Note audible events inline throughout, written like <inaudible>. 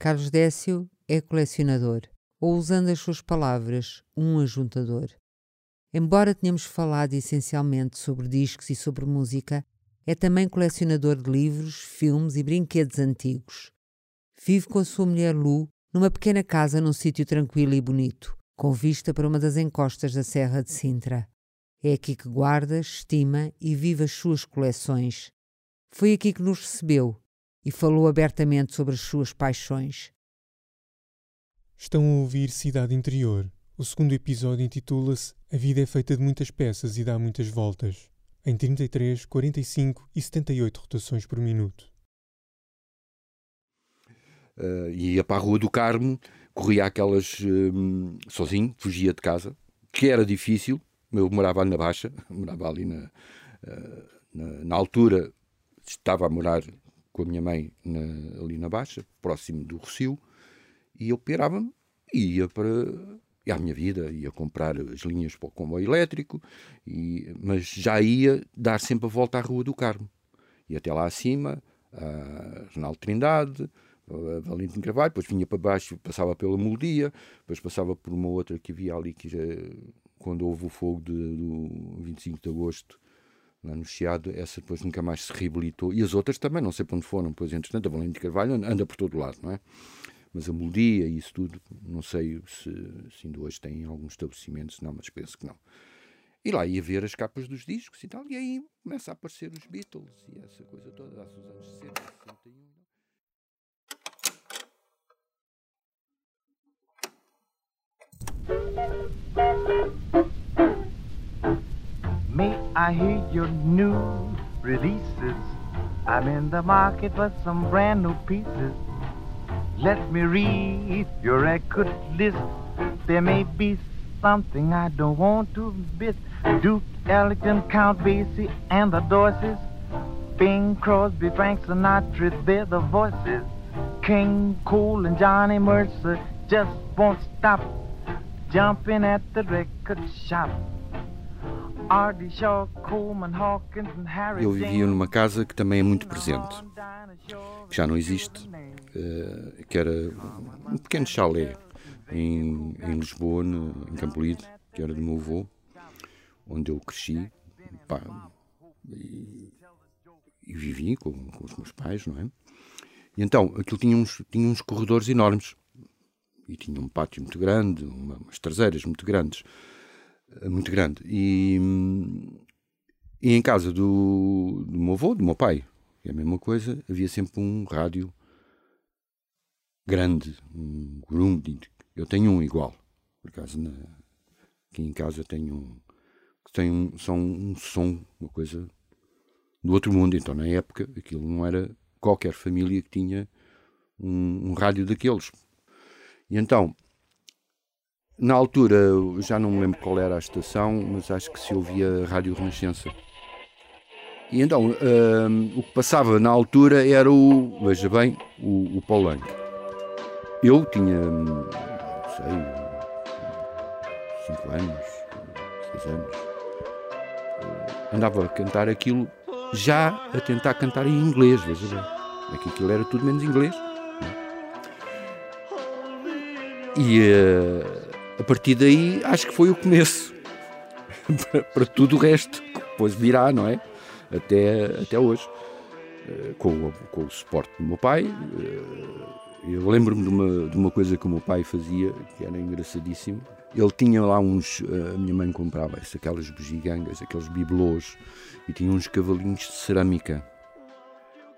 Carlos Décio é colecionador, ou usando as suas palavras, um ajuntador. Embora tenhamos falado essencialmente sobre discos e sobre música, é também colecionador de livros, filmes e brinquedos antigos. Vive com a sua mulher Lu numa pequena casa num sítio tranquilo e bonito, com vista para uma das encostas da Serra de Sintra. É aqui que guarda, estima e vive as suas coleções. Foi aqui que nos recebeu e falou abertamente sobre as suas paixões. Estão a ouvir Cidade Interior. O segundo episódio intitula-se A Vida é Feita de Muitas Peças e Dá Muitas Voltas, em 33, 45 e 78 rotações por minuto. Uh, ia para a Rua do Carmo, corria aquelas uh, sozinho, fugia de casa, que era difícil. Eu morava ali na Baixa, morava ali na, uh, na, na, altura, estava a morar com a minha mãe na, ali na Baixa, próximo do Rocio, e eu pirava-me e ia para ia à minha vida, ia comprar as linhas para o comboio elétrico, e, mas já ia dar sempre a volta à Rua do Carmo. E até lá acima, a Renaldo Trindade, Valentim Carvalho, depois vinha para baixo, passava pela Moldia, depois passava por uma outra que havia ali, que já, quando houve o fogo de, do 25 de agosto, no Chiado, essa depois nunca mais se reabilitou, e as outras também, não sei para onde foram, pois entretanto a Valentim Carvalho anda por todo lado, não é? Mas a Moldia e isso tudo, não sei se, se ainda hoje tem alguns estabelecimentos, não, mas penso que não. E lá ia ver as capas dos discos e tal, e aí começa a aparecer os Beatles e essa coisa toda, lá nos anos 60, 61. May I hear your new releases? I'm in the market for some brand new pieces. Let me read your record list. There may be something I don't want to miss. Duke Ellington, Count Basie, and the Dorseys. Bing Crosby, Frank Sinatra, they're the voices. King Cole and Johnny Mercer just won't stop jumping at the record shop. Eu vivia numa casa que também é muito presente, que já não existe, eh, que era um pequeno chalé em, em Lisboa, no, em Campolide, que era do meu avô, onde eu cresci pá, e, e, vivi com, com, os meus pais, não é? E então aquilo tinha uns, tinha uns corredores enormes e tinha um pátio muito grande, uma, umas traseiras muito grandes, muito grande. E, e em casa do, do meu avô, do meu pai, é a mesma coisa, havia sempre um rádio grande, um Grundig. Eu tenho um igual, por acaso na, aqui em casa tenho um que tem um, são um som, uma coisa do outro mundo. Então na época aquilo não era qualquer família que tinha um, um rádio daqueles. E então, na altura, já não me lembro qual era a estação, mas acho que se ouvia a Rádio Renascença. E então, um, o que passava na altura era o, veja bem, o, o Paulanho. Eu tinha, não sei, 5 anos, 6 anos. Andava a cantar aquilo, já a tentar cantar em inglês, veja bem. É que aquilo era tudo menos inglês. E uh, a partir daí acho que foi o começo <laughs> para, tudo o resto que depois virá, não é? Até, até hoje. Uh, com, com, o suporte do meu pai. Uh, eu lembro-me de uma, de uma coisa que o meu pai fazia, que era engraçadíssimo. Ele tinha lá uns. A minha mãe comprava aquelas bugigangas, aqueles bibelôs, e tinha uns cavalinhos de cerâmica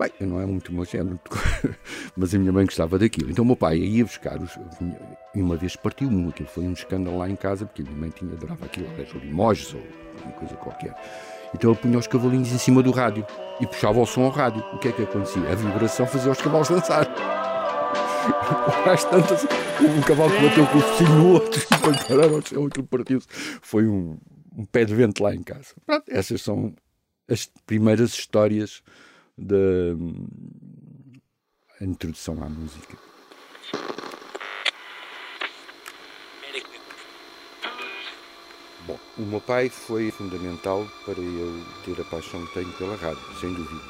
Bem, não é muito meu género, <laughs> mas a minha mãe gostava daquilo. Então o meu pai ia buscar os. E uma vez partiu um, aquilo foi um escândalo lá em casa, porque a minha mãe tinha, adorava aquilo, era limojos ou uma coisa qualquer. Então ele punha os cavalinhos em cima do rádio e puxava o som ao rádio. O que é que acontecia? A vibração fazia os cavalos dançar. <laughs> Às tantas, um cavalo que bateu com o focinho <laughs> no outro depois pararam ao chão, aquilo partiu-se. Foi um, um pé de vento lá em casa. Pronto, essas são as primeiras histórias da introdução à música. Bom, o meu pai foi fundamental para eu ter a paixão que tenho pela rádio, sem dúvida.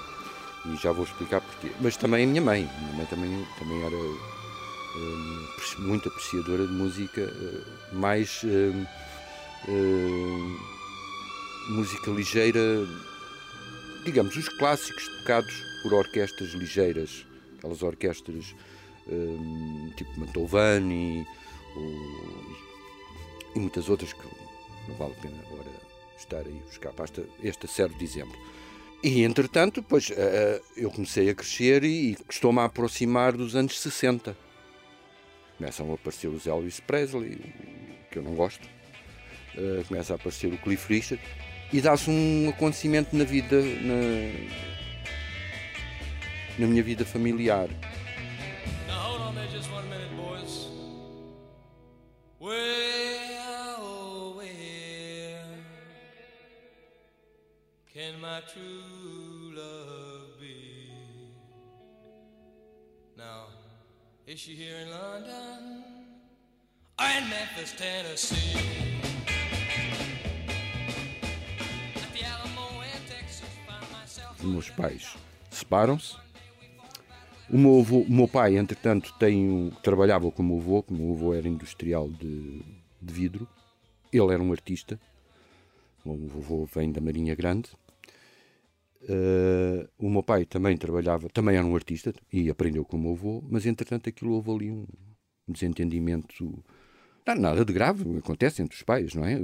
E já vou explicar porquê. Mas também a minha mãe. A minha mãe também, também era muito apreciadora de música, mais música ligeira, digamos, os clássicos tocados por orquestras ligeiras, aquelas orquestras tipo Mantovani e muitas outras que não vale a pena agora estar aí buscar. Basta, este serve de exemplo. E entretanto, pois, eu comecei a crescer e, estou-me a aproximar dos anos 60. Começam a aparecer os Elvis Presley, que eu não gosto. começa a aparecer o Cliff Richard e dá-se um acontecimento na vida, na, na minha vida familiar. is she here in London or in Memphis, Tennessee? Meus pais separam-se. O meu, avô, o meu pai, entretanto, tem, trabalhava com o meu avô, o meu avô era industrial de, de vidro. Ele era um artista. O meu avô vem da Marinha Grande. Uh, o meu pai também trabalhava, também era um artista e aprendeu com o meu avô, mas entretanto aquilo houve ali um desentendimento. Não, nada de grave, acontece entre os pais, não é?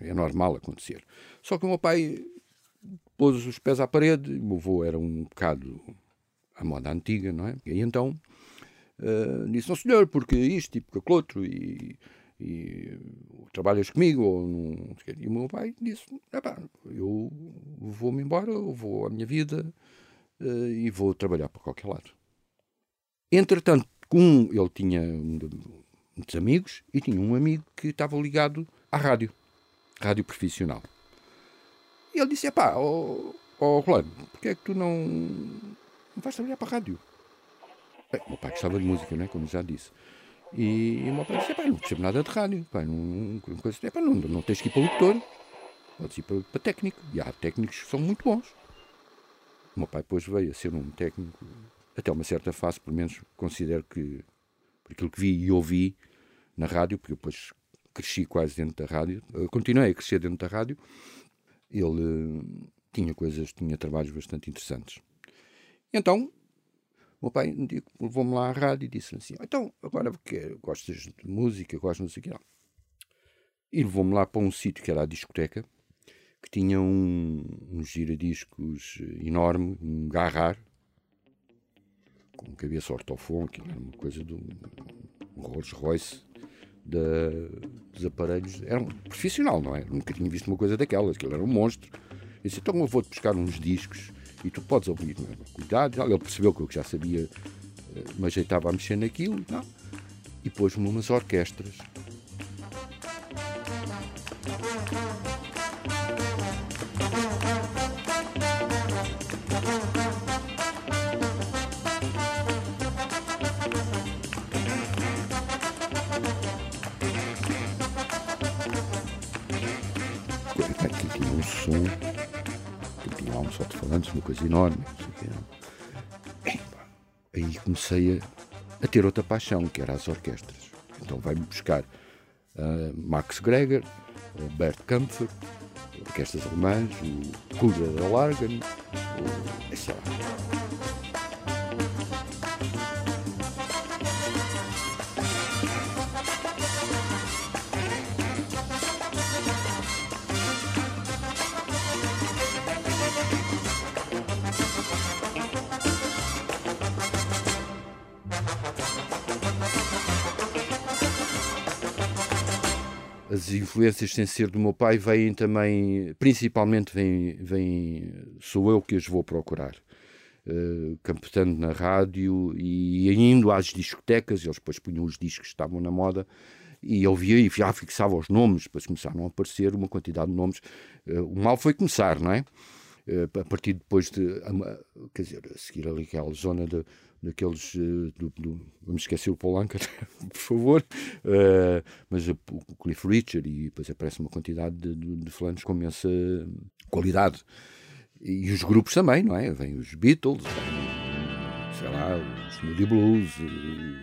É normal acontecer. Só que o meu pai pôs os pés à parede, o meu avô era um bocado à moda antiga, não é? E então uh, disse, não senhor, porque isto e porque aquilo outro, e, e trabalhas comigo, ou não, e o meu pai disse, eu vou-me embora, eu vou à minha vida uh, e vou trabalhar para qualquer lado. Entretanto, um, ele tinha muitos amigos e tinha um amigo que estava ligado à rádio, rádio profissional. E ele disse: pá, ó oh, oh, Rolando, porquê é que tu não, não vais trabalhar para a rádio? O meu pai gostava de música, né? como já disse. E, e o meu pai disse: pá, não percebo nada de rádio, pá, não, não, pá, não, não tens que ir para locutor, podes ir para, para técnico. E há técnicos que são muito bons. O meu pai depois veio a ser um técnico, até uma certa fase, pelo menos considero que, por aquilo que vi e ouvi na rádio, porque depois cresci quase dentro da rádio, continuei a crescer dentro da rádio, ele eh, tinha coisas, tinha trabalhos bastante interessantes. Então, o meu pai levou-me lá à rádio e disse assim: Então, agora que gostas de música, gostas de música? E levou-me lá para um sítio que era a discoteca, que tinha um, um giradiscos enorme, um garrar, com cabeça ortofone, que era uma coisa um, um Rolls Royce dos aparelhos. Era um profissional, não é? Nunca tinha visto uma coisa daquelas, aquilo era um monstro. Eu disse, então eu vou-te buscar uns discos e tu podes ouvir. Não é? Cuidado, ele percebeu que eu já sabia, eh, me ajeitava a mexer naquilo, não? e pôs-me umas orquestras uma coisa enorme. Aí comecei a, a, ter outra paixão, que era as orquestras. Então vai-me buscar uh, Max Greger, uh, Bert Kampfer, orquestras alemãs, o Kulder Largen, o, sei lá. Influências sem ser do meu pai vêm também, principalmente vêm, vêm sou eu que as vou procurar. Uh, na rádio e indo às discotecas, eles depois punham os discos que estavam na moda e eu via e já fixava os nomes, depois começaram a aparecer uma quantidade de nomes. Uh, o mal foi começar, não é? Uh, a partir depois de, quer dizer, a seguir ali aquela zona de, daqueles. Uh, do, do, vamos esquecer o Paul <laughs> Anka, por favor, uh, mas o, Cliff Richard, e depois aparece uma quantidade de, de, de com imensa qualidade. E os grupos também, não é? Vêm os Beatles, vem, sei lá, os Moody Blues e,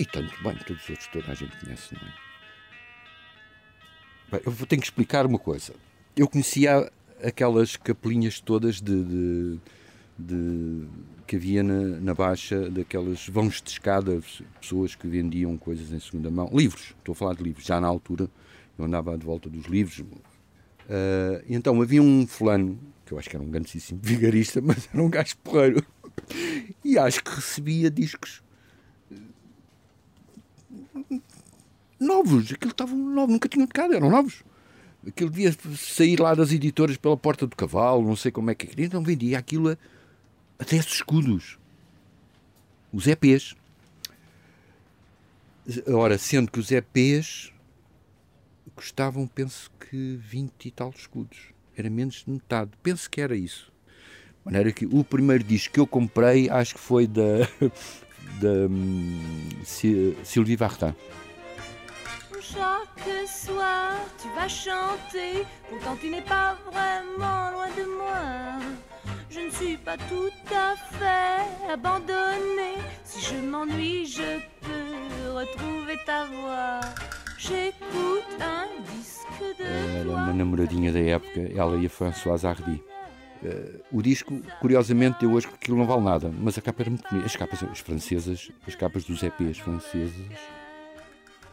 e tanto, bem, todos os outros toda a gente conhece, não é? Bem, eu ter que explicar uma coisa. Eu conhecia aquelas capelinhas todas de, de, de que havia na, na, Baixa, daquelas vãos de escada, pessoas que vendiam coisas em segunda mão, livros, estou a falar de livros, já na altura eu andava de volta dos livros. Uh, então havia um fulano, que eu acho que era um grandíssimo <laughs> vigarista, mas era um gajo porreiro, e acho que recebia discos novos, aquilo estavam novos, nunca tinham tocado, eram novos. Aquilo devia sair lá das editoras pela porta do cavalo, não sei como é que queria, então vendia aquilo a, a 10 escudos. Os EPs. Ora, sendo que os EPs custavam, penso que 20 e tal escudos. Era menos de metade. Penso que era isso. De maneira que o primeiro disco que eu comprei, acho que foi da, <laughs> da um, Sylvie Vartan. Chaque soir, tu vas chanter, pourtant tu n'es pas vraiment loin de moi. Je ne suis pas tout à fait abandonnée. Si je m'ennuie, je peux retrouver ta voix. J'écoute un disque de Era uma namoradinha da época, ela e a Françoise Hardy. Uh, o disco, curiosamente, eu acho que aquilo não vale nada, mas a capa era muito bonita. As capas, as francesas, as capas dos EPs franceses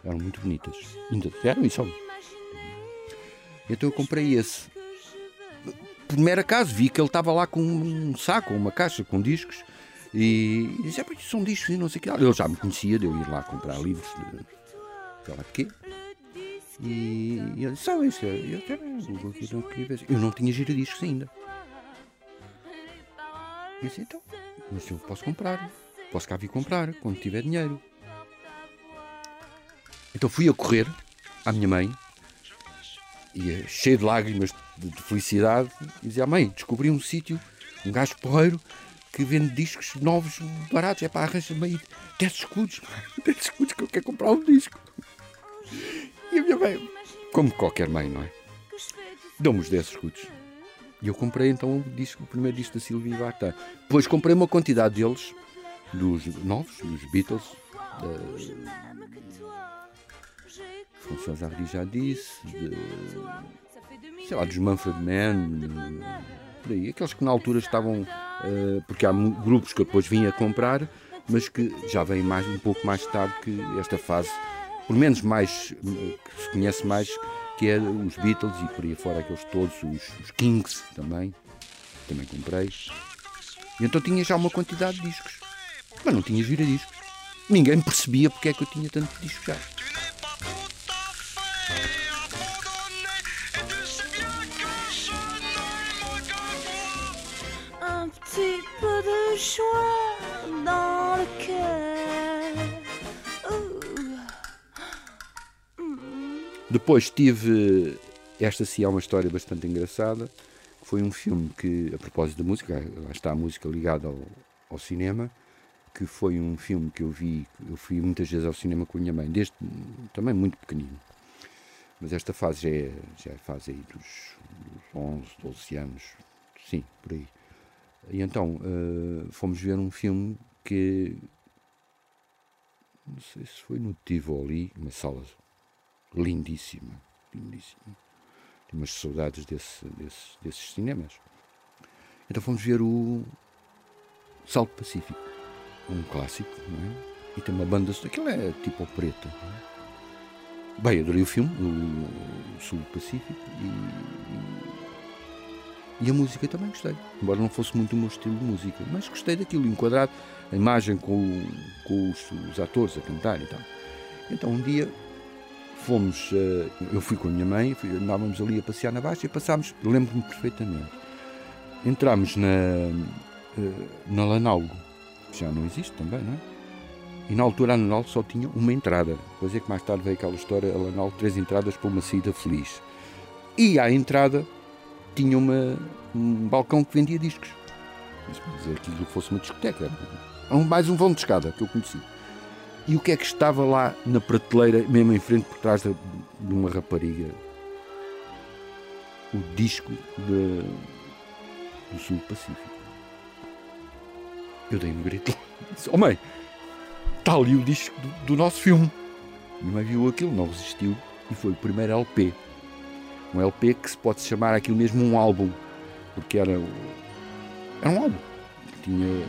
eram muito bonitas. Ainda eram e são. Então eu comprei esse. Por mero acaso, vi que ele estava lá com um saco, uma caixa com discos. E, disse: ah, são discos e não sei o que. Ele já me conhecia de eu ir lá comprar livros, de, sei lá de quê. E, e ele disse: são isso. Eu, eu, eu não tinha giradiscos ainda. E disse: então, mas eu posso comprar. Posso cá vir comprar quando tiver dinheiro. Então fui a correr à minha mãe, e cheio de lágrimas de, de felicidade, e dizia mãe: descobri um sítio, um gajo porreiro, que vende discos novos, baratos. É para arranjar-me aí 10 escudos, <laughs> 10 escudos que eu quero comprar um disco. E a minha mãe, como qualquer mãe, não é? Deu-me os 10 escudos. E eu comprei então o, disco, o primeiro disco da Silvia Vartan. Depois comprei uma quantidade deles, dos novos, dos Beatles, da, François Hardy já disse, de, sei lá, dos Manfred Mann, por aí, aqueles que na altura estavam, uh, porque há grupos que eu depois vim a comprar, mas que já vêm mais, um pouco mais tarde que esta fase, por menos mais, que se conhece mais, que é os Beatles e por aí fora aqueles todos, os, os Kings também, também comprei. E então tinha já uma quantidade de discos, mas não tinha giradiscos. Ninguém percebia porque é que eu tinha tanto disco já. Depois tive. Esta sim é uma história bastante engraçada. Foi um filme que, a propósito da música, lá está a música ligada ao, ao cinema, que foi um filme que eu vi, eu fui muitas vezes ao cinema com a minha mãe, desde também muito pequenino. Mas esta fase já é, já é fase aí dos, dos 11, 12 anos, sim, por aí. E então uh, fomos ver um filme que não sei se foi no Tivoli, uma sala lindíssima, lindíssima. Tenho umas saudades desse, desse, desses cinemas. Então fomos ver o Salto Pacífico, um clássico, não é? E tem uma banda, aquilo é tipo preta. É? Bem, adorei o filme, o Sul Pacífico, e, e a música também gostei, embora não fosse muito o meu estilo de música, mas gostei daquilo, enquadrado, a imagem com, com os, os, atores a cantar e tal. Então um dia fomos, uh, eu fui com a minha mãe, andávamos ali a passear na Baixa e passámos, lembro-me perfeitamente, entramos na, uh, na Lanalgo, que já não existe também, não é? E na altura a Lanalgo só tinha uma entrada, depois é que mais tarde veio aquela história, a Lanalgo, três entradas para uma saída feliz. E à entrada tinha uma, um balcão que vendia discos. Mas que aquilo fosse uma discoteca. Um, mais um vão de escada que eu conheci. E o que é que estava lá na prateleira, mesmo em frente, por trás de, de uma rapariga? O disco de, do Sul Pacífico. Eu dei um grito. Disse, oh mãe, está ali o disco do, do nosso filme. Minha mãe viu aquilo, não resistiu e foi o primeiro LP. Um LP que se pode chamar aquilo mesmo um álbum, porque era, era um álbum. Tinha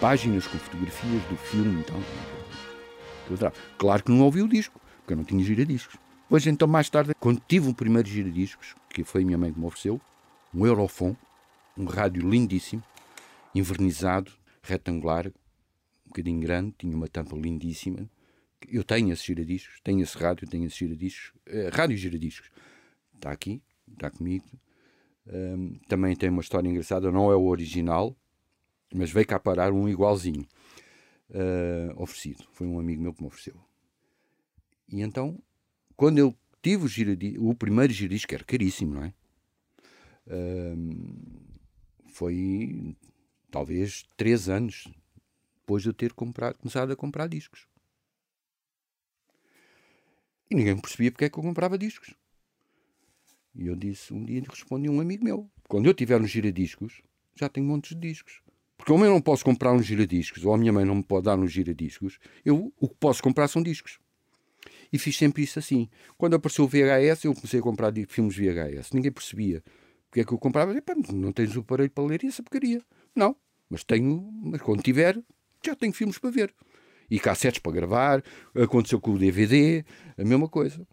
páginas com fotografias do filme então, Claro que não ouvi o disco, porque eu não tinha giradiscos. Hoje, então, mais tarde, quando tive o primeiro giradiscos, que foi a minha mãe que me ofereceu, um Eurofon, um rádio lindíssimo, invernizado, retangular, um bocadinho grande, tinha uma tampa lindíssima. Eu tenho esses giradiscos, tenho esse rádio, tenho esses giradiscos, uh, rádio giradiscos. Está aqui, está comigo. Um, também tem uma história engraçada, não é o original, mas veio cá parar um igualzinho uh, oferecido. Foi um amigo meu que me ofereceu. E então, quando eu tive o, giradi, o primeiro giradisco, que era caríssimo, não é? Uh, foi talvez três anos depois de eu ter comprado, começado a comprar discos. E ninguém percebia porque é que eu comprava discos. E eu disse, um dia respondi um amigo meu: quando eu tiver um giradiscos, já tenho montes de discos. Porque como eu não posso comprar uns giradiscos, ou a minha mãe não me pode dar uns giradiscos, eu o que posso comprar são discos. E fiz sempre isso assim. Quando apareceu o VHS, eu comecei a comprar filmes VHS. Ninguém percebia. Porque é que eu comprava? não tens o aparelho para ler essa porcaria. Não. Mas tenho, mas quando tiver, já tenho filmes para ver. E cassetes para gravar. Aconteceu com o DVD, a mesma coisa.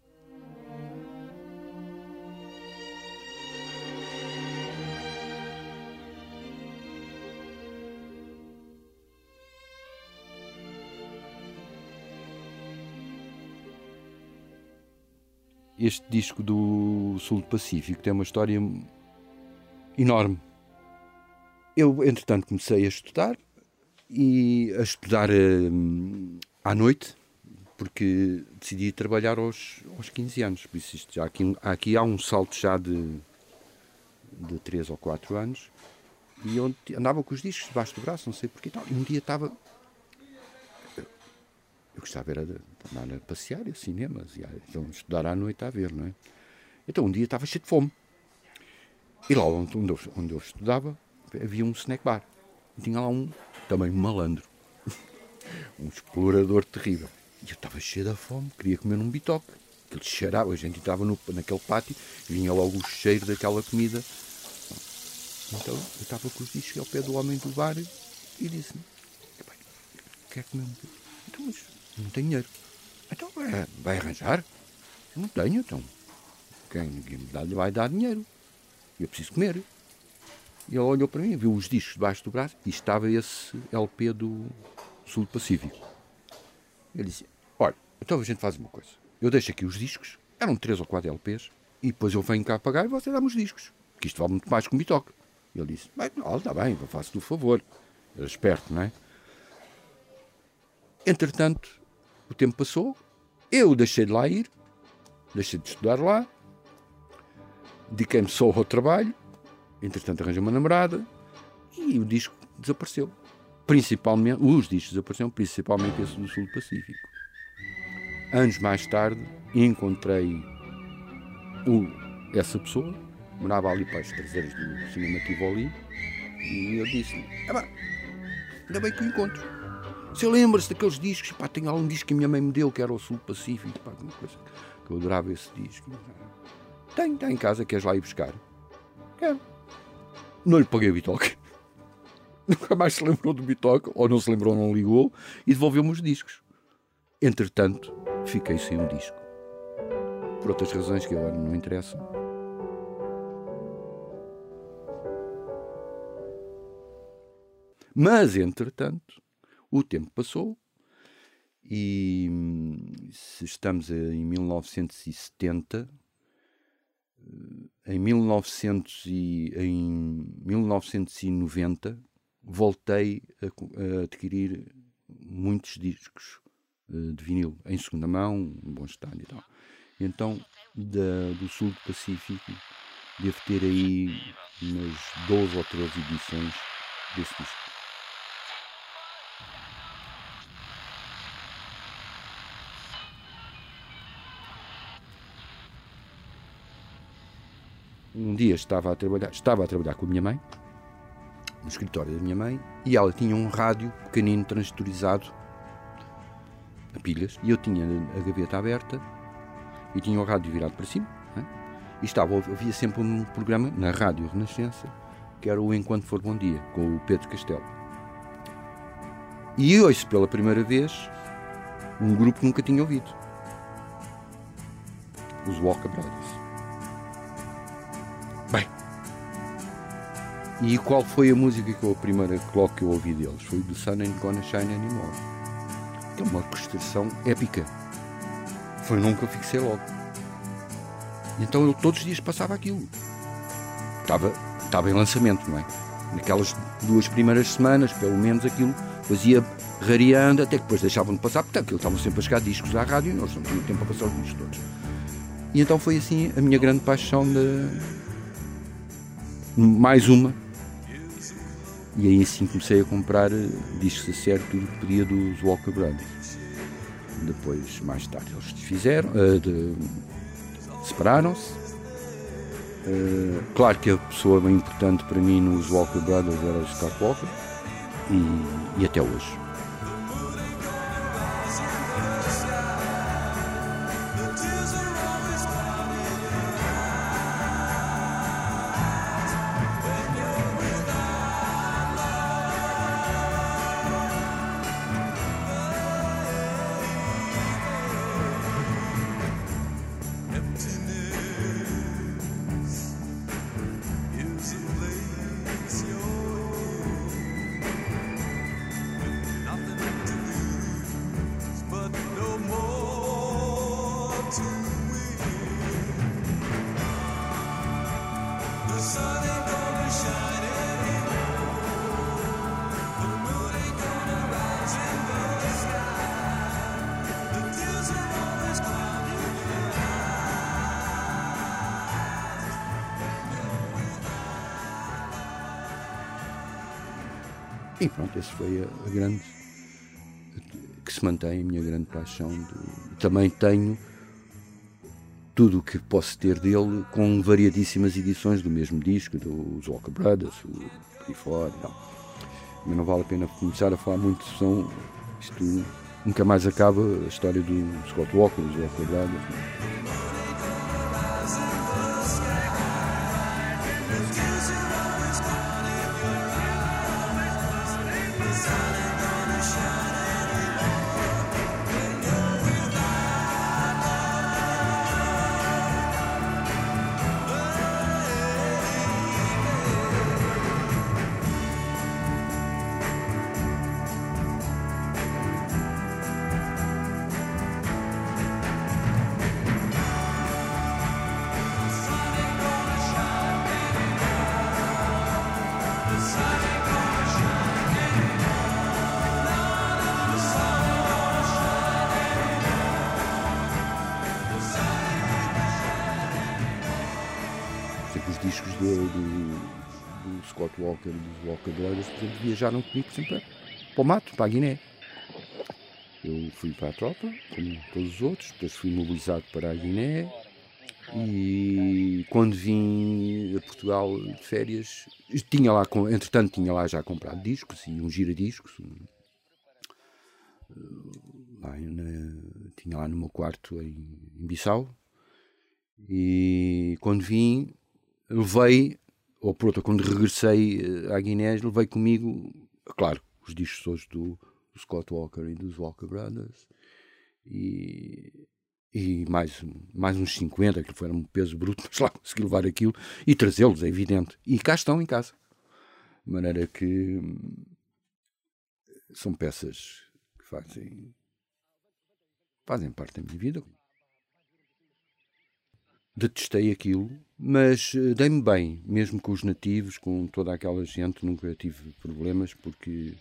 Este disco do Sul do Pacífico tem uma história enorme. Eu, entretanto, comecei a estudar e a estudar hum, à noite, porque decidi trabalhar aos, aos 15 anos. Por isso, isto já aqui, aqui há um salto já de, de 3 ou 4 anos. E eu andava com os discos debaixo do braço, não sei porquê. E um dia estava eu gostava era de andar a passear, a cinemas, e a, então estudar à noite a ver, não é? Então um dia estava cheio de fome. E lá onde, onde, eu, onde eu estudava havia um snack bar. E tinha lá um, também um malandro. <laughs> um explorador terrível. E eu estava cheio da fome, queria comer um bitoque. Ele cheirava, a gente estava no, naquele pátio e vinha logo o cheiro daquela comida. Então eu estava com os discos ao pé do homem do bar e disse-me: Quer comer um bitoque? Então, mas não tenho dinheiro. Então é, vai arranjar? Não tenho, então. Quem me dá, vai dar dinheiro. Eu preciso comer. E ele olhou para mim, viu os discos debaixo do braço e estava esse LP do Sul Pacífico. Ele disse: Olha, então a gente faz uma coisa. Eu deixo aqui os discos, eram três ou quatro LPs, e depois eu venho cá pagar e você dá-me os discos. Que isto vale muito mais que um bitoque. Ele disse: Bem, está bem, faço-te o favor. Era esperto, não é? Entretanto, o tempo passou, eu deixei de lá ir, deixei de estudar lá, dediquei-me só ao trabalho, entretanto arranjei uma namorada e o disco desapareceu. Principalmente, os discos desapareceram, principalmente esse do Sul do Pacífico. Anos mais tarde encontrei o, essa pessoa, morava ali para as traseiras do cinema Tivoli, e eu disse-lhe: ainda bem que o encontro. Se lembra-se daqueles discos, pá, tem algum disco que a minha mãe me deu, que era o Sul Pacífico, pá, uma coisa que eu adorava esse disco. Tem, está em casa, queres lá ir buscar? Quero. Não lhe paguei o bitoque. <laughs> Nunca mais se lembrou do bitoque, ou não se lembrou, não ligou, e devolveu-me os discos. Entretanto, fiquei sem um disco. Por outras razões que agora não interessam. Mas, entretanto, o tempo passou e se estamos em 1970, em, 1900 e, em 1990 voltei a, a adquirir muitos discos uh, de vinil em segunda mão, em bom estado e tal. Então, da, do sul do Pacífico, devo ter aí umas 12 ou 13 edições desse disco. Um dia estava a trabalhar, estava a trabalhar com a minha mãe no escritório da minha mãe e ela tinha um rádio pequenino transistorizado a pilhas e eu tinha a gaveta aberta e tinha o rádio virado para cima né? e estava, havia sempre um programa na Rádio Renascença que era o Enquanto For Bom Dia com o Pedro Castelo e ouço pela primeira vez um grupo que nunca tinha ouvido os Walker Brothers e qual foi a música que eu, a primeira coloque que eu ouvi deles? Foi do Sun Ain't Gonna Shine Anymore. Que é uma orquestração épica. Foi num que eu fixei logo. Então eu todos os dias passava aquilo. Estava, estava em lançamento, não é? Naquelas duas primeiras semanas, pelo menos aquilo fazia rareando, até que depois deixavam de passar, porque aquilo estavam sempre a chegar discos à rádio e nós não tínhamos tempo a passar os discos todos. E então foi assim a minha grande paixão de. Mais uma e aí sim comecei a comprar eh, discos a sério, tudo que podia dos Walker Brothers. Depois, mais tarde, eles desfizeram, uh, separaram-se. Uh, claro que a pessoa bem importante para mim nos Walker Brothers era Scott Walker e, e até hoje. E pronto, esse foi a, grande. que se mantém a minha grande paixão. Também tenho tudo o que posso ter dele com variadíssimas edições do mesmo disco, dos Walker Brothers, o aí fora. Não. Mas não vale a pena começar a falar muito, são isto nunca mais acaba a história do Scott Walker, dos Walker Brothers. Não. E dos Walker Brothers, por exemplo, viajaram comigo sempre para o mato, para a Guiné. Eu fui para a tropa, como todos os outros, depois fui mobilizado para a Guiné e quando vim a Portugal de férias, tinha lá, entretanto tinha lá já comprado discos e um giradiscos. Lá na, tinha lá no meu quarto em, em Bissau e quando vim levei, ou por outra, quando regressei eh, à Guiné, levei comigo, claro, os discos hoje do, Scott Walker e dos Walker Brothers e, e mais, mais uns 50, que foram um peso bruto, <laughs> mas lá consegui levar aquilo e trazê-los, é evidente. E cá estão em casa. De maneira que hum, são peças que fazem, fazem parte da minha vida detestei aquilo, mas uh, dei-me bem, mesmo com os nativos, com toda aquela gente, nunca tive problemas, porque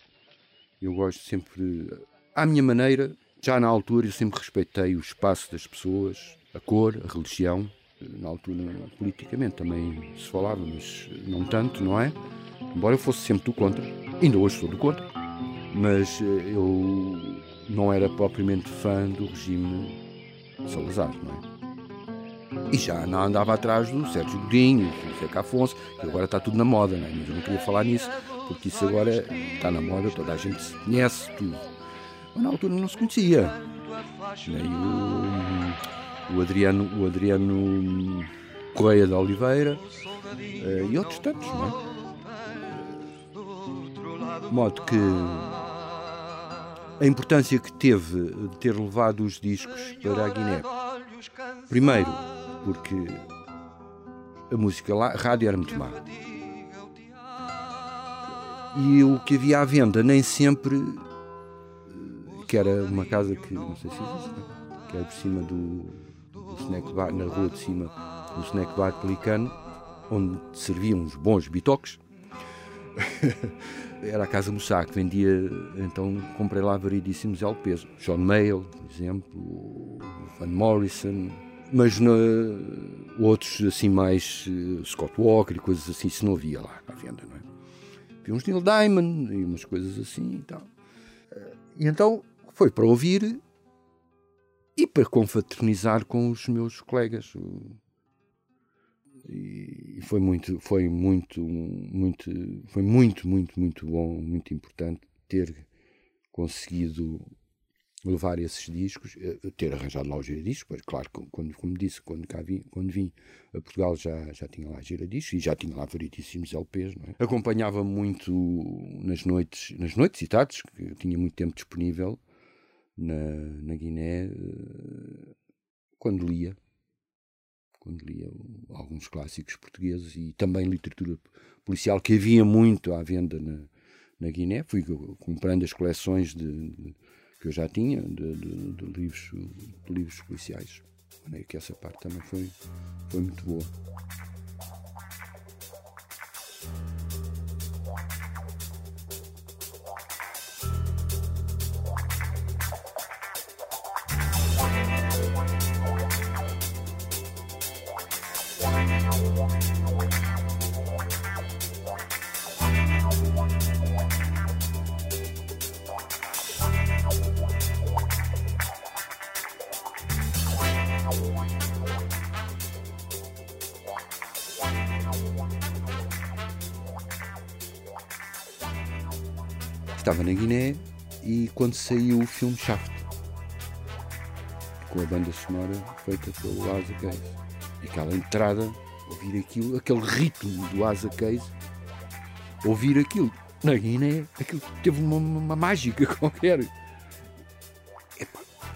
eu gosto sempre, à minha maneira, já na altura eu sempre respeitei o espaço das pessoas, a cor, a religião, na altura politicamente também se falava, mas não tanto, não é? Embora eu fosse sempre do contra, ainda hoje sou do contra, mas uh, eu não era propriamente fã do regime Salazar, não é? E já andava atrás do Sérgio Godinho, do Zeca Afonso, que agora está tudo na moda, não é? mas eu não queria falar nisso, porque isso agora está na moda, toda a gente se conhece tudo. Mas na altura não se conhecia. Nem o, o Adriano, o Adriano Correia de Oliveira eh, e outros tantos, não é? De modo que a importância que teve de ter levado os discos para a Guiné. Primeiro, porque a música lá, a rádio era muito má. E o que havia à venda nem sempre eh, que era uma casa que não sei se existe, que era por cima do, do snack bar, na rua de cima do snack bar pelicano, onde serviam uns bons bitoques. <laughs> era a Casa Mussá que vendia, então comprei lá variedíssimos LPs. John Mayall, por exemplo, Van Morrison, mas na, outros assim mais uh, Scott Walker e coisas assim, isso não havia lá à venda, não é? Havia uns Neil Diamond e umas coisas assim e tal. Uh, e então foi para ouvir e para confraternizar com os meus colegas. E foi muito, foi muito, muito, foi muito, muito, muito bom, muito importante ter conseguido levar esses discos, eh, ter arranjado lá o giradiscos, pois claro, quando, como disse, quando, cá vim, quando vim a Portugal já, já tinha lá giradiscos e já tinha lá variedíssimos LPs, não é? Acompanhava muito nas noites, nas noites e tardes, que eu tinha muito tempo disponível na, na Guiné, eh, quando lia, quando lia alguns clássicos portugueses e também literatura policial, que havia muito à venda na, na Guiné. Fui comprando as coleções de, de que eu já tinha de, de, de livros, de livros policiais. Que essa parte também foi, foi muito boa. Saiu o filme Shaft, com a banda sonora feita pelo Asa Case. E aquela entrada, ouvir aquilo, aquele ritmo do Asa Case, ouvir aquilo na Guiné, aquilo teve uma, uma mágica <laughs> qualquer.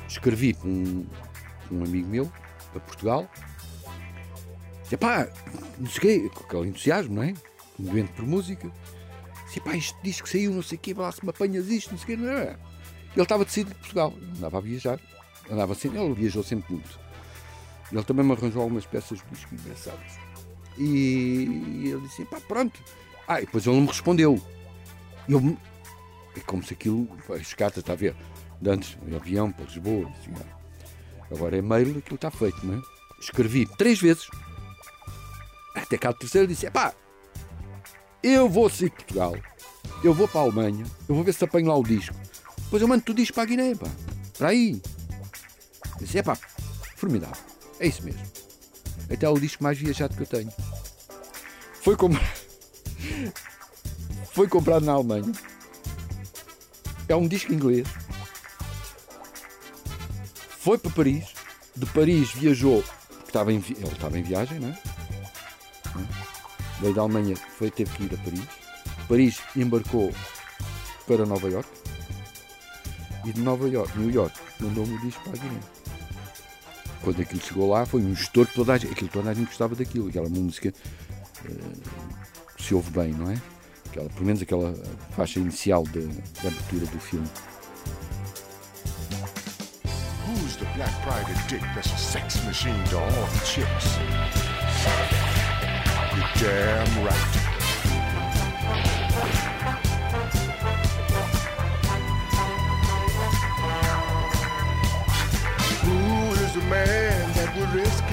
Escrevi para um, um amigo meu, a Portugal, Epá, não sei o quê, com aquele entusiasmo, não é? Um doente por música disse, pá, diz que saiu, não sei o quê, lá se me apanhas isto, não sei o quê. Não é? Ele estava decidido de Portugal, andava a viajar, andava assim, ele viajou sempre muito. Ele também me arranjou algumas peças de disco engraçadas. E ele disse, pá, pronto. Ah, e depois ele não me respondeu. Eu, é como se aquilo, as cartas, está a ver, de antes, em avião para Lisboa, assim, agora é mail, aquilo está feito, não é? Escrevi três vezes, até cá a terceira disse, pá, eu vou sair de Portugal, eu vou para a Alemanha, eu vou ver se apanho lá o disco. Depois eu mando tu disco para a Guiné, pá. Para aí. Disse, é pá, formidável. É isso mesmo. Até é o disco mais viajado que eu tenho. Foi comprar. <laughs> Foi comprado na Alemanha. É um disco inglês. Foi para Paris. De Paris viajou, porque estava em, ele estava em viagem, não é? veio da Alemanha, foi, teve que ir a Paris. Paris embarcou para Nova York e de Nova York, New York, mandou-me o disco para a Guiné. Quando aquilo chegou lá, foi um gestor toda a gente. Aquilo toda a gente gostava daquilo, aquela música uh, se ouve bem, não é? Aquela, pelo menos aquela faixa inicial da, da abertura do filme. Who's the black pride dick that's a sex machine to all the chicks? damn right.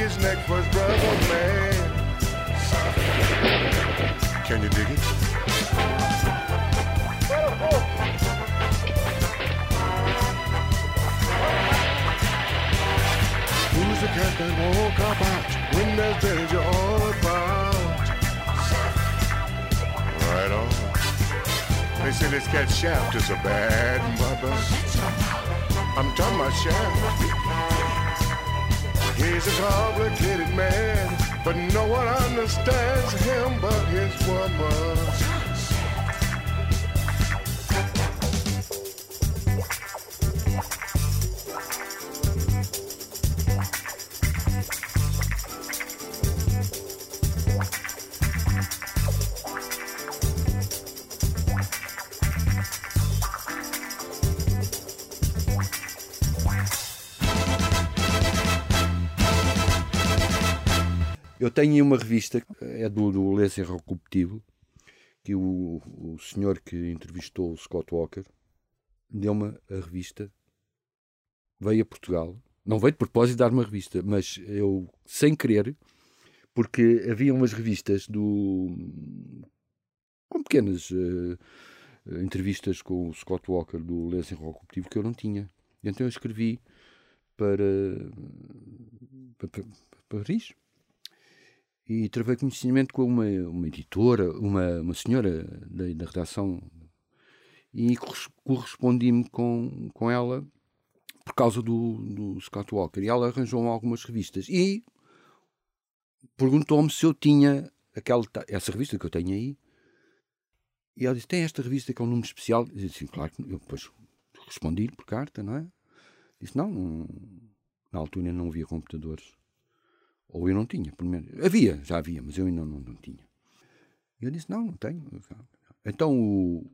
His neck for his brother man? Can you dig it? Who's the cat that won't cop out when there's danger all about? right on. They say this cat Shaft is a bad mother. I'm talking about Shaft. He's a complicated man, but no one understands him but his woman. Uma revista, é do, do Les Inrecuptible, que o, o senhor que entrevistou o Scott Walker deu-me a revista, veio a Portugal, não veio de propósito dar uma revista, mas eu, sem querer, porque havia umas revistas do com pequenas uh, entrevistas com o Scott Walker do Les Inrecuptible que eu não tinha. Então eu escrevi para, para, para Paris e travei conhecimento com uma, uma editora, uma, uma senhora da, da redação, e correspondi-me com, com ela por causa do, do Scott Walker. E ela arranjou algumas revistas e perguntou-me se eu tinha aquela, essa revista que eu tenho aí. E ela disse: Tem esta revista que é um número especial? Eu disse: Claro, eu depois respondi por carta, não é? Disse: Não, não na altura não havia computadores. Ou eu não tinha, pelo menos. Havia, já havia, mas eu ainda não, não tinha. E eu disse: não, não tenho. Então o,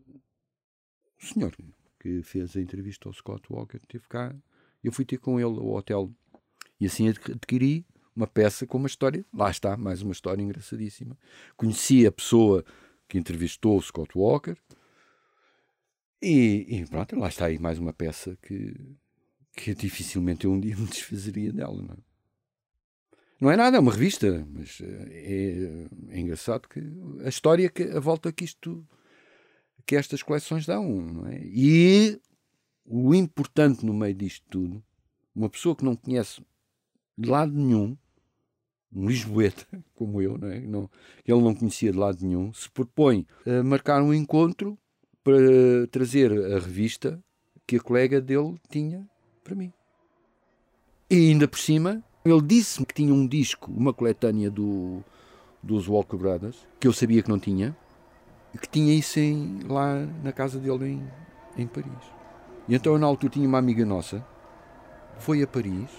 o senhor que fez a entrevista ao Scott Walker teve cá. Eu fui ter com ele ao hotel e assim adquiri uma peça com uma história. Lá está, mais uma história engraçadíssima. Conheci a pessoa que entrevistou o Scott Walker. E, e pronto, lá está aí mais uma peça que, que dificilmente eu um dia <laughs> me desfazeria dela. Não é? Não é nada, é uma revista, mas eh, é, é engraçado que a história que a volta que isto que estas coleções dão, é? E o importante no meio disto tudo, uma pessoa que não conhece de lado nenhum, um lisboeta <laughs> como eu, não é? não, ele não conhecia de lado nenhum, se propõe a marcar um encontro para trazer a revista que a colega dele tinha para mim. E ainda por cima ele disse-me que tinha um disco, uma coletânea do, dos Walker Brothers, que eu sabia que não tinha, que tinha isso em, lá na casa dele em, em Paris. E então na altura tinha uma amiga nossa, foi a Paris,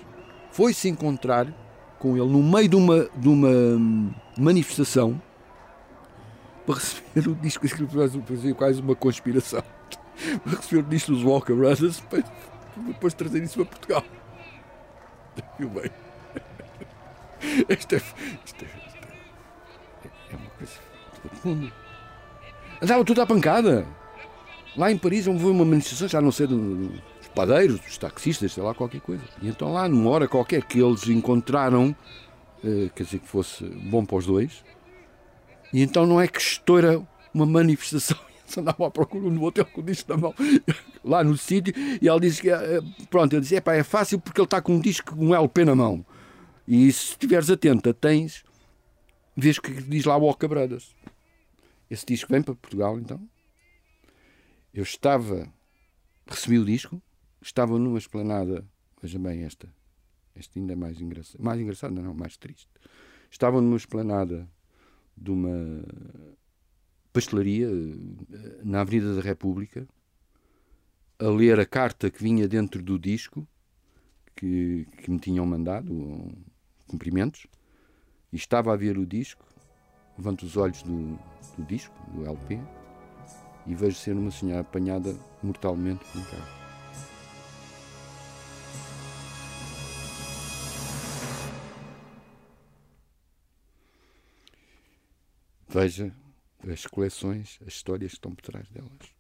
foi se encontrar com ele no meio de uma, de uma manifestação para receber o disco, fazia quase uma conspiração, <laughs> para receber o disco dos Walker Brothers depois trazer isso para Portugal. <laughs> Viu bem? <laughs> Isto é, isto é, é uma coisa outro mundo. Andava tudo à pancada. Lá em Paris houve uma manifestação, já não sei, dos padeiros, dos taxistas, sei lá, qualquer coisa. E então lá, numa hora qualquer que eles encontraram, eh, quer dizer, que fosse bom para os dois, e então não é que estoura uma manifestação <laughs> eles andavam à procura no hotel com o disco na mão, <laughs> lá no sítio, e ele disse que, eh, pronto, ele disse, é pá, é fácil porque ele está com um disco um LP na mão. E se estiveres atenta, tens. Vês que diz lá Walker Brothers. Esse disco vem para Portugal, então. Eu estava. Recebi o disco, estava numa esplanada. Veja bem, esta. Este ainda é mais engraçado. Mais engraçado, não, mais triste. Estava numa esplanada de uma pastelaria eh, na Avenida da República a ler a carta que vinha dentro do disco que, que me tinham mandado cumprimentos, e estava a ver o disco, levanto os olhos do, do disco, do LP, e vejo ser uma senhora apanhada mortalmente por um carro. Veja as coleções, as histórias que estão por trás delas.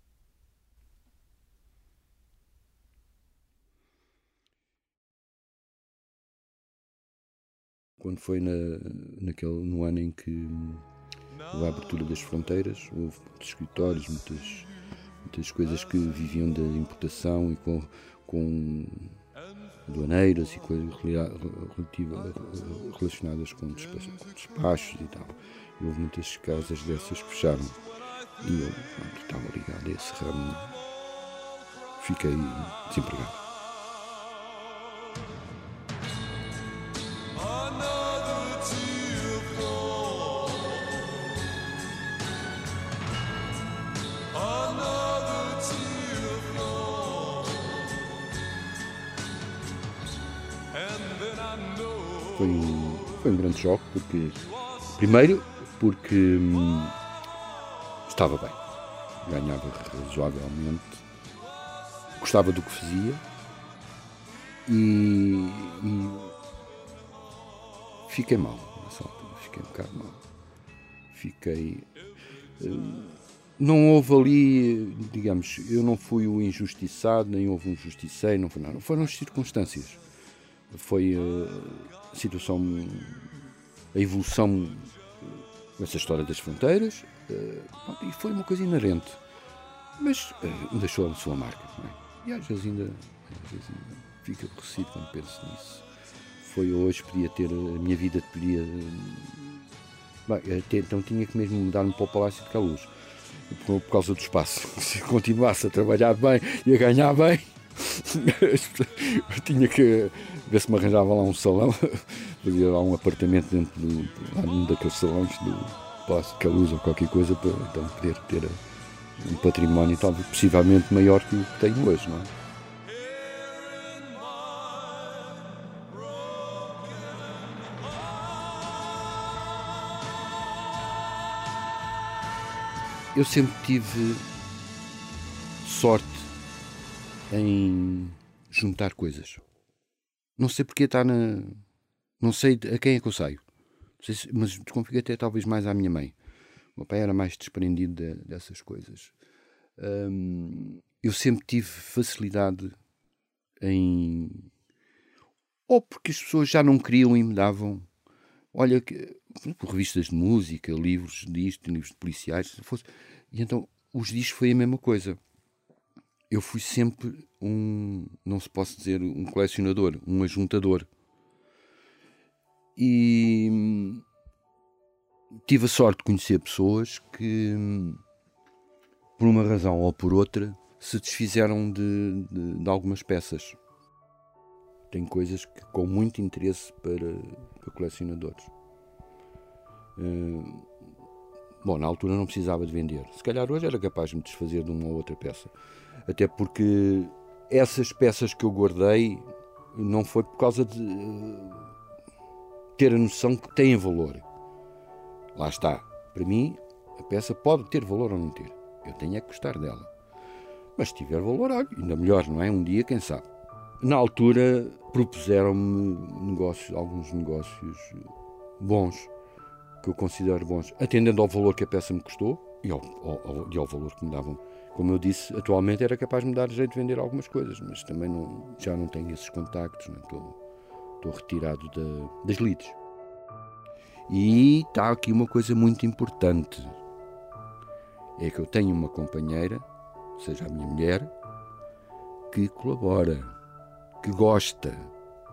Quando foi na, naquele, no ano em que houve a abertura das fronteiras, houve muitos escritórios, muitas, muitas coisas que viviam da importação e com, com doaneiras e coisas relacionadas com despachos, com despachos e tal. E houve muitas casas dessas que fecharam. E eu pronto, estava ligado a esse ramo. Fiquei desempregado. Foi um grande choque, porque, primeiro, porque hum, estava bem, ganhava razoavelmente, gostava do que fazia e, e fiquei mal nessa altura, fiquei um bocado mal. Fiquei. Hum, não houve ali, digamos, eu não fui o injustiçado, nem houve um justiceiro, não foi nada. Foram as circunstâncias. Foi uh, a situação, a evolução dessa história das fronteiras, uh, e foi uma coisa inerente. Mas uh, deixou a sua marca, é? E às vezes, ainda, às vezes ainda fico aborrecido quando penso nisso. Foi hoje, podia ter, a minha vida podia. Bem, até, então tinha que mesmo mudar-me para o Palácio de Caluz por, por causa do espaço. <laughs> Se continuasse a trabalhar bem e a ganhar bem, <laughs> tinha que ver se me arranjava lá um salão, <laughs> fazia lá um apartamento dentro lá num daqueles salões do Palácio de Caluz ou qualquer coisa para então poder ter um património talvez possivelmente maior que o que tenho hoje, não é? eu sempre tive sorte em juntar coisas. Não sei porque está na. Não sei a quem é que eu saio. Se, mas desconfio até talvez mais à minha mãe. O meu pai era mais desprendido de, dessas coisas. Hum, eu sempre tive facilidade em. Ou porque as pessoas já não queriam e me davam. Olha, que, revistas de música, livros disto, livros de policiais, se fosse. E então os discos foi a mesma coisa. Eu fui sempre um, não se posso dizer um colecionador, um ajuntador. E tive a sorte de conhecer pessoas que, por uma razão ou por outra, se desfizeram de, de, de algumas peças. Tem coisas que, com muito interesse para, para colecionadores. Uh, bom, na altura não precisava de vender. Se calhar hoje era capaz de me desfazer de uma ou outra peça. Até porque essas peças que eu guardei não foi por causa de uh, ter a noção que têm valor. Lá está. Para mim, a peça pode ter valor ou não ter. Eu tenho é que gostar dela. Mas se tiver valor, ainda melhor, não é? Um dia, quem sabe. Na altura, propuseram-me negócios, alguns negócios bons, que eu considero bons, atendendo ao valor que a peça me custou e ao, ao, e ao valor que me davam como eu disse, atualmente era capaz de me dar jeito de vender algumas coisas, mas também não, já não tenho esses contactos, não estou, estou retirado da, das leads. E está aqui uma coisa muito importante: é que eu tenho uma companheira, seja a minha mulher, que colabora, que gosta,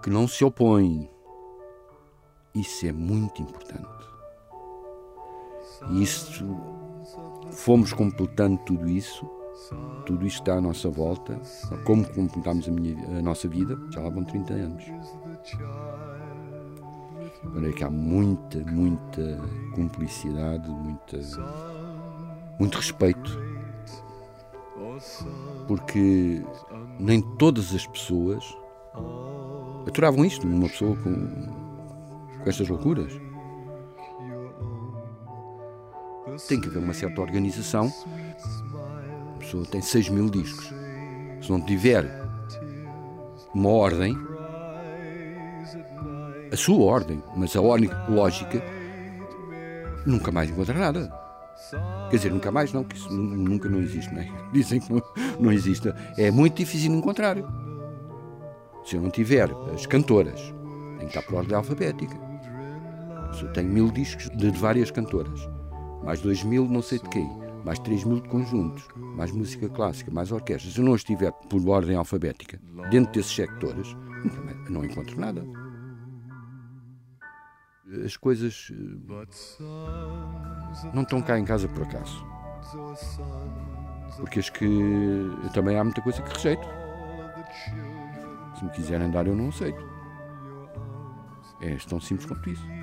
que não se opõe. Isso é muito importante. Isso fomos completando tudo isso, tudo isto está à nossa volta, como completamos a, minha, a nossa vida, já lá vão 30 anos. Olha que há muita, muita cumplicidade, muita, muito respeito, porque nem todas as pessoas aturavam isto numa pessoa com, com estas loucuras tem que haver uma certa organização. A pessoa tem 6 mil discos. Se não tiver uma ordem, a sua ordem, mas a ordem lógica, nunca mais encontra nada. Quer dizer, nunca mais não, que isso nunca não existe, não é? <laughs> Dizem que não, não existe. É muito difícil encontrar. Se eu não tiver as cantoras, tem que estar por ordem alfabética. Se eu tenho mil discos de várias cantoras mais 2 mil não sei de quê, mais 3 mil de conjuntos, mais música clássica, mais orquestras. Se eu não estiver por ordem alfabética dentro desses sectores, não encontro nada. As coisas eh, não estão cá em casa por acaso. Porque acho que também há muita coisa que rejeito. Se me quiserem dar, eu não aceito. É tão simples quanto isso.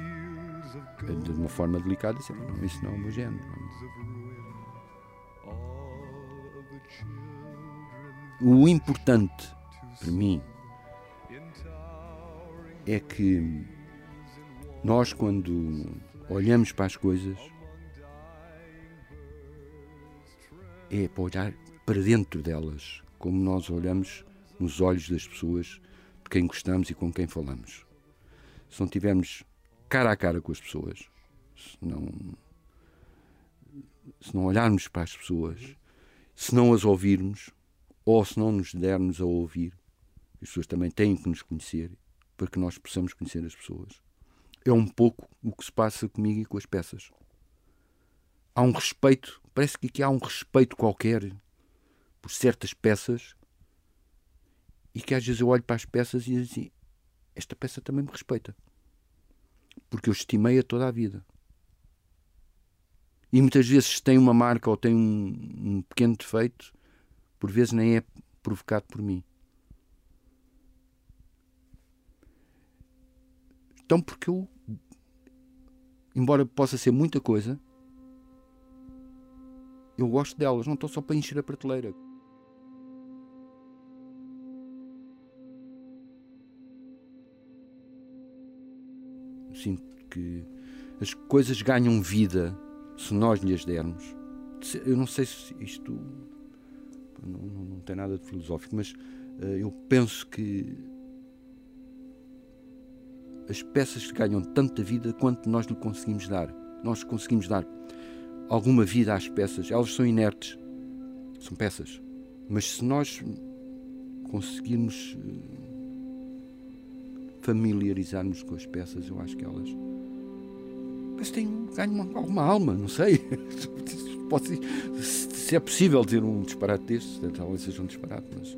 De uma forma delicada, dizer, não, isso não é o meu género. O importante para mim é que nós, quando olhamos para as coisas, é para olhar para dentro delas, como nós olhamos nos olhos das pessoas de quem gostamos e com quem falamos. Se não tivermos cara a cara com as pessoas, se não, se não olharmos para as pessoas, se não as ouvirmos, ou se não nos dermos a ouvir, as pessoas também têm que nos conhecer para que nós possamos conhecer as pessoas. É um pouco o que se passa comigo e com as peças. Há um respeito, parece que aqui há um respeito qualquer por certas peças e que às vezes eu olho para as peças e digo assim: esta peça também me respeita. Porque eu estimei-a toda a vida. E muitas vezes tem uma marca ou tem um, um pequeno defeito, por vezes nem é provocado por mim. Então, porque eu, embora possa ser muita coisa, eu gosto delas, não estou só para encher a prateleira. Sinto que as coisas ganham vida se nós lhes dermos. Eu não sei se isto não, não, tem nada de filosófico, mas uh, eu penso que as peças ganham tanta vida quanto nós lhe conseguimos dar. Nós conseguimos dar alguma vida às peças. Elas são inertes, são peças. Mas se nós conseguirmos uh, familiarizarmos com as peças, eu acho que elas mas têm, ganham alguma alma, não sei. <laughs> Pode, se é possível ter um disparate deste, talvez seja um disparate, mas uh,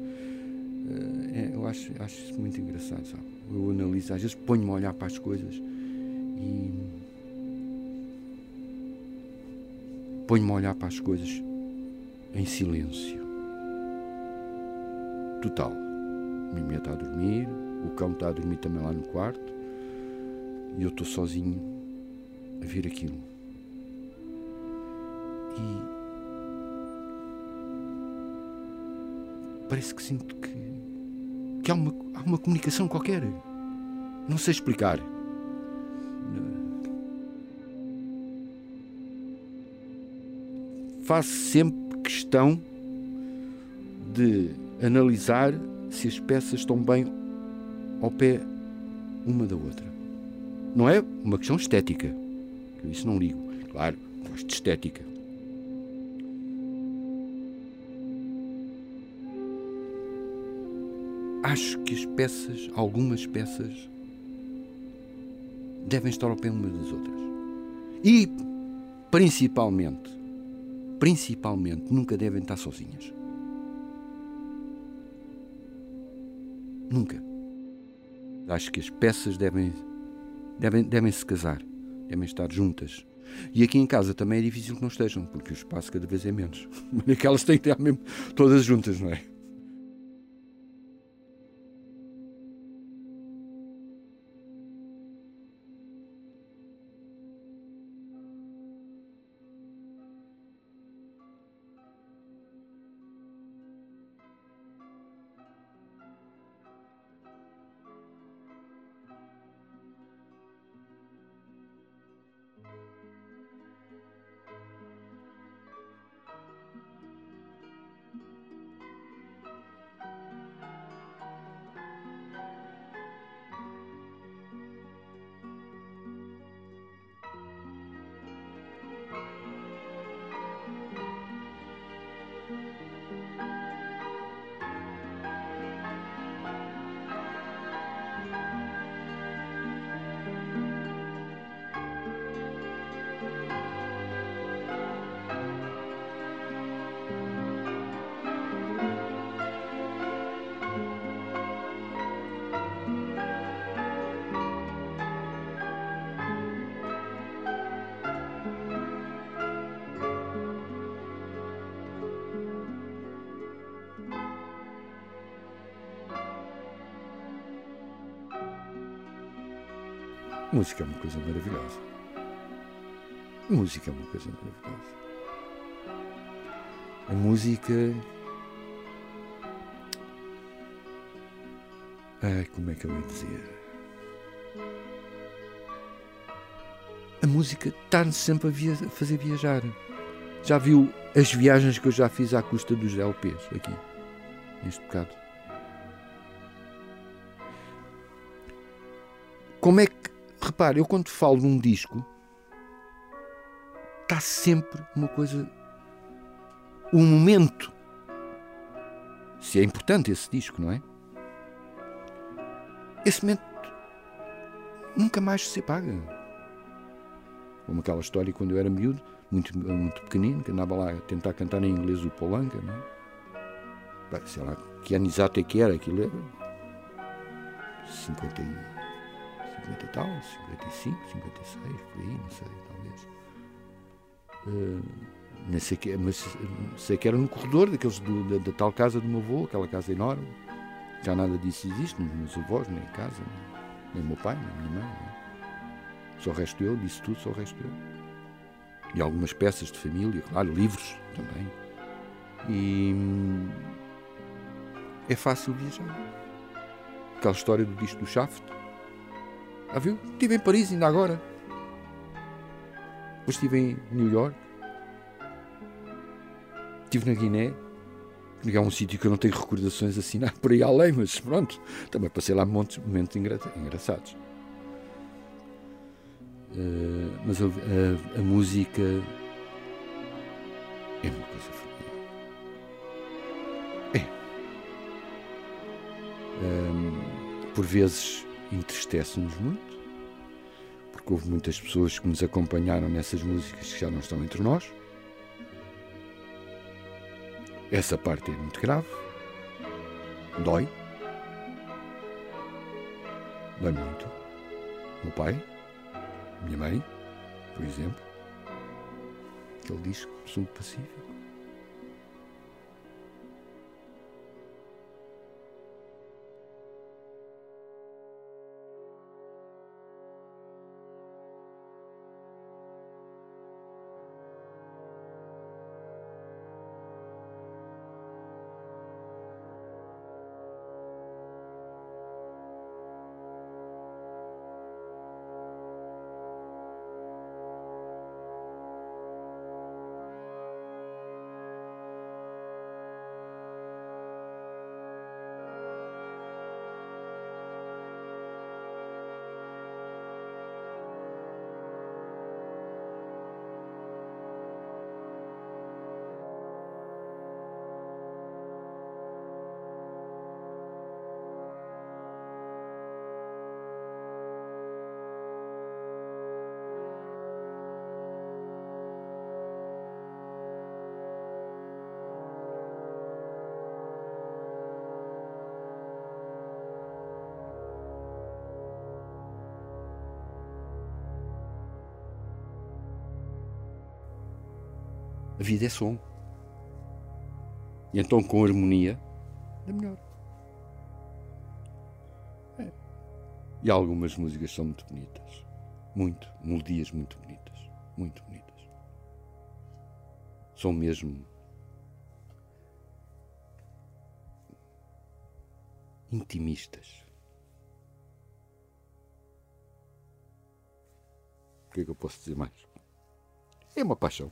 é, eu acho, acho isso muito engraçado. Sabe? Eu analiso, às vezes ponho-me a olhar para as coisas e ponho-me a olhar para as coisas em silêncio total. Mulher está a dormir, o cão está a dormir também lá no quarto e eu estou sozinho a ver aquilo. E parece que sinto que, que há, uma, há uma comunicação qualquer. Não sei explicar. Faço sempre questão de analisar se as peças estão bem ao pé uma da outra. Não é uma questão estética. Eu isso não ligo. Claro, gosto de estética. acho que as peças, algumas peças, devem estar ao pé umas das outras. E, principalmente, principalmente, nunca devem estar sozinhas. Nunca. Acho que as peças devem, devem, devem se casar, devem estar juntas. E aqui em casa também é difícil que não estejam, porque o espaço cada vez é menos. Mas <laughs> aquelas têm que estar mesmo todas juntas, não é? Música é uma coisa maravilhosa. Música é uma coisa maravilhosa. A música. Ai, como é que eu ia dizer? A música está-nos sempre a, via a fazer viajar. Já viu as viagens que eu já fiz à custa dos LPs aqui, neste bocado? Repare, eu quando falo num disco, está sempre uma coisa. Um momento. Se é importante esse disco, não é? Esse momento nunca mais se apaga. Como aquela história quando eu era miúdo, muito, muito pequenino, que andava lá a tentar cantar em inglês o Polanca, não é? sei lá, que ano exato é que era, aquilo era 50 e, 50 e tal, 55, 56, por aí, não sei, talvez. Uh, nem sei que, mas sei que era no corredor daqueles do, da, da, tal casa do meu avô, aquela casa enorme. Já nada disso existe, nos meus avós, nem em casa, nem, o meu pai, nem a minha mãe. Nem. Só resto eu, disse tudo, só resto eu. E algumas peças de família, claro, livros também. E hum, é fácil viajar. Aquela história do disco do Shaft. Ah, viu? Estive em Paris ainda agora. Depois estive em New York. Estive na Guiné. Que é um sítio que eu não tenho recordações assim por aí além, mas pronto. Também passei lá momentos, momentos engraçados. Uh, mas a, a, a, música é uma coisa. É. Um, por vezes entristece-nos muito, porque houve muitas pessoas que nos acompanharam nessas músicas que já não estão entre nós. Essa parte é muito grave. Dói. Dói muito. O pai minha mãe, por exemplo, aquele disco Sul Pacífico. A vida é som. E então, com harmonia, é melhor. É. E algumas músicas são muito bonitas. Muito. Melodias muito bonitas. Muito bonitas. São mesmo. intimistas. O que é que eu posso dizer mais? É uma paixão.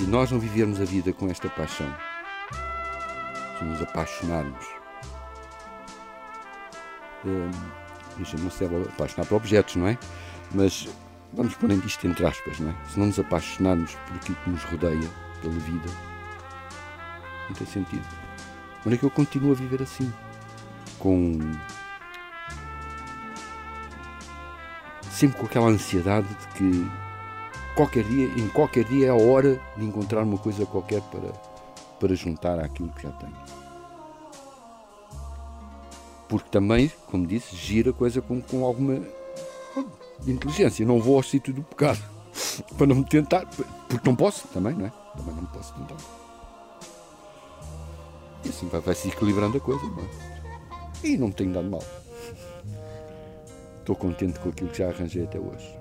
se nós não vivermos a vida com esta paixão, se nos apaixonarmos, hum, não se deve apaixonar por objetos, não é? Mas vamos pôr isto entre aspas, não é? Se não nos apaixonarmos por aquilo que nos rodeia, pela vida, não tem sentido. Onde é que eu continuo a viver assim? Com. Sempre com aquela ansiedade de que qualquer dia, em qualquer dia é a hora de encontrar uma coisa qualquer para, para juntar àquilo que já tenho. Porque também, como disse, gira a coisa com, com alguma inteligência. Não vou ao sítio do pecado <laughs> para não me tentar, porque não posso também, não é? Também não posso tentar. E assim vai, vai se equilibrando a coisa, não é? E não me tenho dado mal. <laughs> Estou contente com aquilo que já arranjei até hoje.